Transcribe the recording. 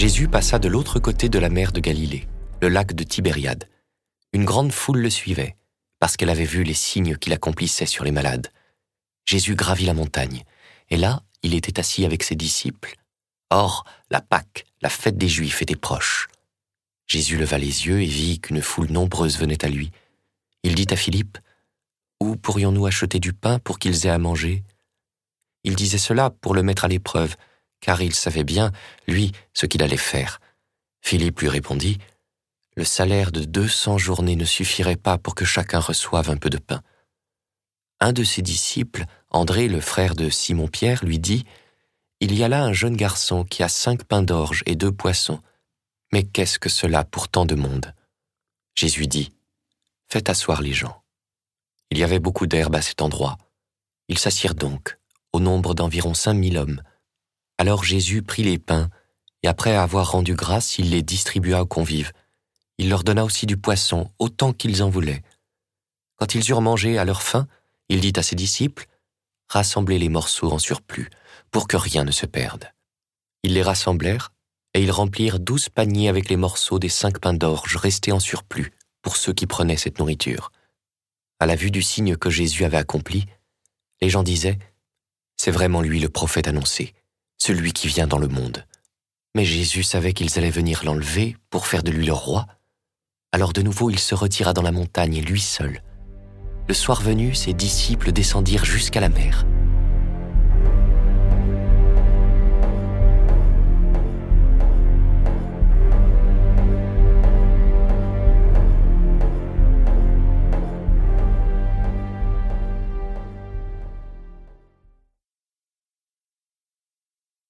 Jésus passa de l'autre côté de la mer de Galilée, le lac de Tibériade. Une grande foule le suivait, parce qu'elle avait vu les signes qu'il accomplissait sur les malades. Jésus gravit la montagne, et là, il était assis avec ses disciples. Or, la Pâque, la fête des Juifs, était proche. Jésus leva les yeux et vit qu'une foule nombreuse venait à lui. Il dit à Philippe, Où pourrions-nous acheter du pain pour qu'ils aient à manger? Il disait cela pour le mettre à l'épreuve, car il savait bien, lui, ce qu'il allait faire. Philippe lui répondit, Le salaire de deux cents journées ne suffirait pas pour que chacun reçoive un peu de pain. Un de ses disciples, André, le frère de Simon-Pierre, lui dit, Il y a là un jeune garçon qui a cinq pains d'orge et deux poissons. Mais qu'est-ce que cela pour tant de monde? Jésus dit, Faites asseoir les gens. Il y avait beaucoup d'herbe à cet endroit. Ils s'assirent donc, au nombre d'environ cinq mille hommes. Alors Jésus prit les pains, et après avoir rendu grâce, il les distribua aux convives. Il leur donna aussi du poisson, autant qu'ils en voulaient. Quand ils eurent mangé à leur faim, il dit à ses disciples, Rassemblez les morceaux en surplus, pour que rien ne se perde. Ils les rassemblèrent, et ils remplirent douze paniers avec les morceaux des cinq pains d'orge restés en surplus pour ceux qui prenaient cette nourriture. À la vue du signe que Jésus avait accompli, les gens disaient, C'est vraiment lui le prophète annoncé celui qui vient dans le monde. Mais Jésus savait qu'ils allaient venir l'enlever pour faire de lui leur roi. Alors de nouveau il se retira dans la montagne, lui seul. Le soir venu, ses disciples descendirent jusqu'à la mer.